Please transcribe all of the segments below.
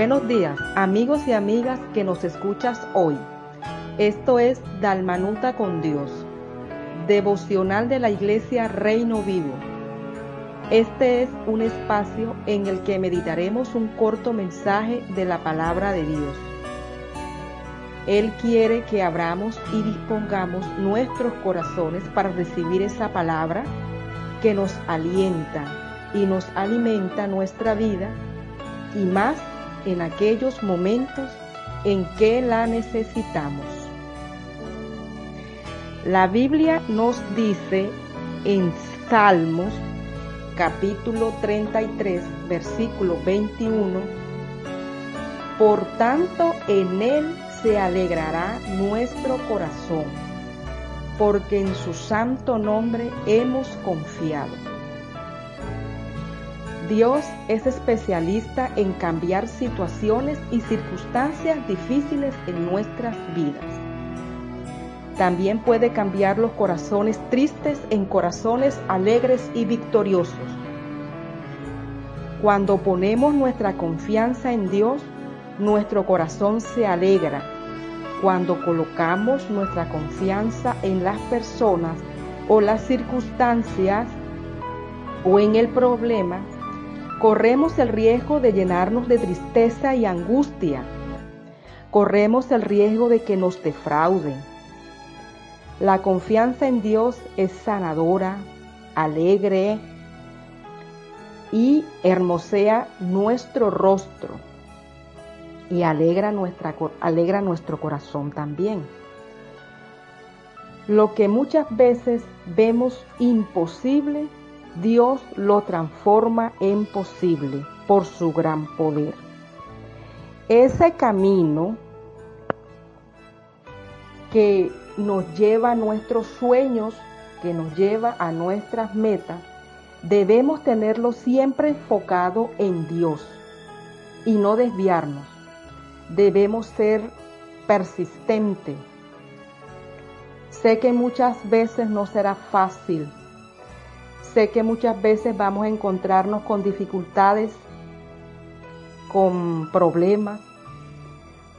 Buenos días, amigos y amigas que nos escuchas hoy. Esto es Dalmanuta con Dios, devocional de la Iglesia Reino Vivo. Este es un espacio en el que meditaremos un corto mensaje de la palabra de Dios. Él quiere que abramos y dispongamos nuestros corazones para recibir esa palabra que nos alienta y nos alimenta nuestra vida y más en aquellos momentos en que la necesitamos. La Biblia nos dice en Salmos capítulo 33 versículo 21, Por tanto en Él se alegrará nuestro corazón, porque en su santo nombre hemos confiado. Dios es especialista en cambiar situaciones y circunstancias difíciles en nuestras vidas. También puede cambiar los corazones tristes en corazones alegres y victoriosos. Cuando ponemos nuestra confianza en Dios, nuestro corazón se alegra. Cuando colocamos nuestra confianza en las personas o las circunstancias o en el problema, corremos el riesgo de llenarnos de tristeza y angustia. Corremos el riesgo de que nos defrauden. La confianza en Dios es sanadora, alegre y hermosea nuestro rostro y alegra, nuestra, alegra nuestro corazón también. Lo que muchas veces vemos imposible, Dios lo transforma en posible por su gran poder. Ese camino que nos lleva a nuestros sueños, que nos lleva a nuestras metas, debemos tenerlo siempre enfocado en Dios y no desviarnos. Debemos ser persistentes. Sé que muchas veces no será fácil, Sé que muchas veces vamos a encontrarnos con dificultades, con problemas,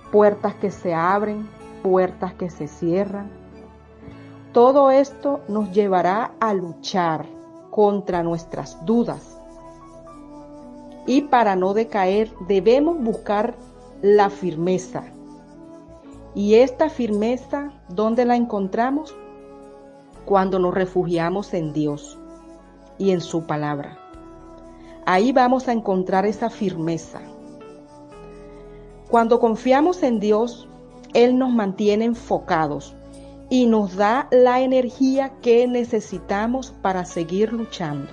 puertas que se abren, puertas que se cierran. Todo esto nos llevará a luchar contra nuestras dudas. Y para no decaer debemos buscar la firmeza. ¿Y esta firmeza dónde la encontramos? Cuando nos refugiamos en Dios y en su palabra. Ahí vamos a encontrar esa firmeza. Cuando confiamos en Dios, Él nos mantiene enfocados y nos da la energía que necesitamos para seguir luchando.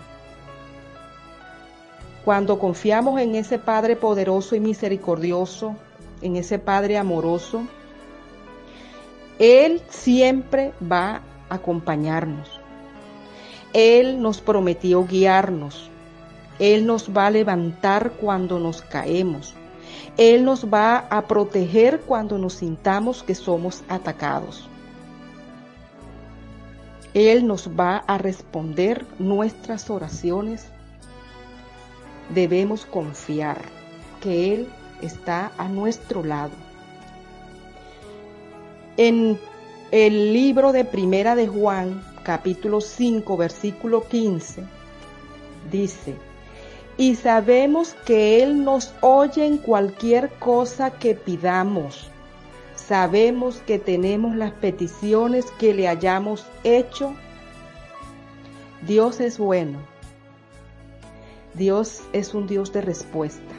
Cuando confiamos en ese Padre poderoso y misericordioso, en ese Padre amoroso, Él siempre va a acompañarnos. Él nos prometió guiarnos. Él nos va a levantar cuando nos caemos. Él nos va a proteger cuando nos sintamos que somos atacados. Él nos va a responder nuestras oraciones. Debemos confiar que Él está a nuestro lado. En el libro de Primera de Juan, capítulo 5, versículo 15, dice, y sabemos que Él nos oye en cualquier cosa que pidamos. Sabemos que tenemos las peticiones que le hayamos hecho. Dios es bueno. Dios es un Dios de respuesta.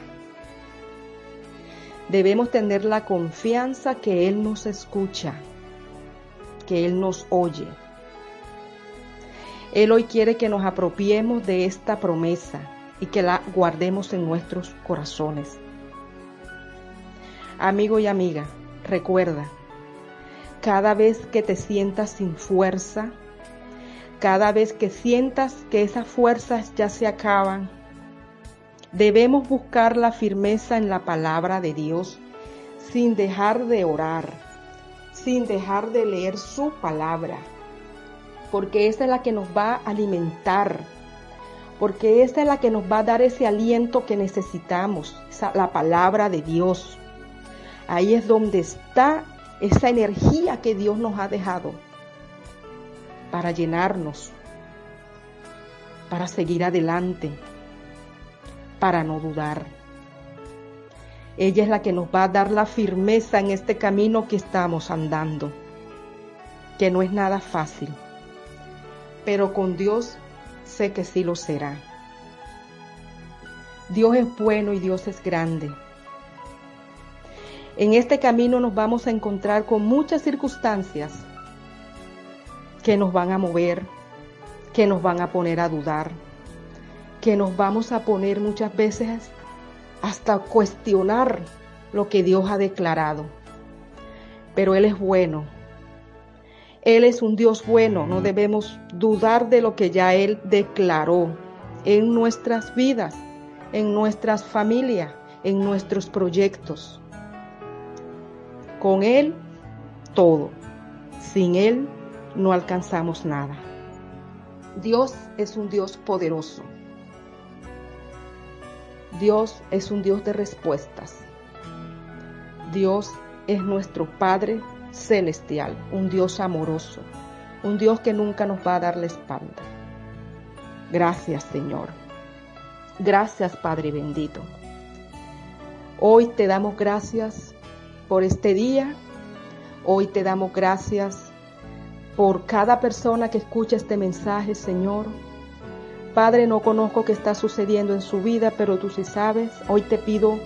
Debemos tener la confianza que Él nos escucha, que Él nos oye. Él hoy quiere que nos apropiemos de esta promesa y que la guardemos en nuestros corazones. Amigo y amiga, recuerda, cada vez que te sientas sin fuerza, cada vez que sientas que esas fuerzas ya se acaban, debemos buscar la firmeza en la palabra de Dios sin dejar de orar, sin dejar de leer su palabra porque esa es la que nos va a alimentar. porque esa es la que nos va a dar ese aliento que necesitamos, la palabra de Dios. Ahí es donde está esa energía que Dios nos ha dejado para llenarnos, para seguir adelante, para no dudar. Ella es la que nos va a dar la firmeza en este camino que estamos andando, que no es nada fácil, pero con Dios sé que sí lo será. Dios es bueno y Dios es grande. En este camino nos vamos a encontrar con muchas circunstancias que nos van a mover, que nos van a poner a dudar, que nos vamos a poner muchas veces hasta cuestionar lo que Dios ha declarado. Pero Él es bueno. Él es un Dios bueno. No debemos dudar de lo que ya Él declaró en nuestras vidas, en nuestras familias, en nuestros proyectos. Con Él, todo. Sin Él, no alcanzamos nada. Dios es un Dios poderoso. Dios es un Dios de respuestas. Dios es nuestro Padre celestial, un Dios amoroso, un Dios que nunca nos va a dar la espalda. Gracias Señor. Gracias Padre bendito. Hoy te damos gracias por este día. Hoy te damos gracias por cada persona que escucha este mensaje, Señor. Padre, no conozco qué está sucediendo en su vida, pero tú sí sabes. Hoy te pido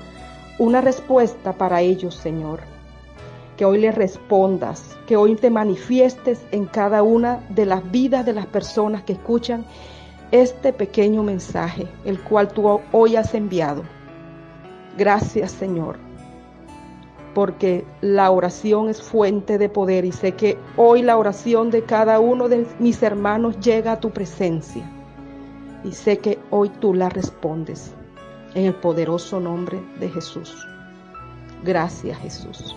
una respuesta para ellos, Señor. Que hoy les respondas, que hoy te manifiestes en cada una de las vidas de las personas que escuchan este pequeño mensaje, el cual tú hoy has enviado. Gracias, Señor porque la oración es fuente de poder y sé que hoy la oración de cada uno de mis hermanos llega a tu presencia y sé que hoy tú la respondes en el poderoso nombre de Jesús. Gracias Jesús.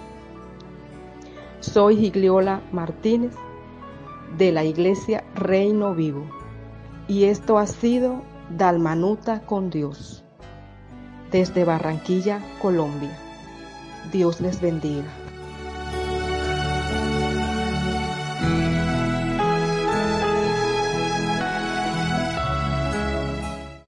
Soy Gigliola Martínez de la iglesia Reino Vivo y esto ha sido Dalmanuta con Dios desde Barranquilla, Colombia. Dios les bendiga.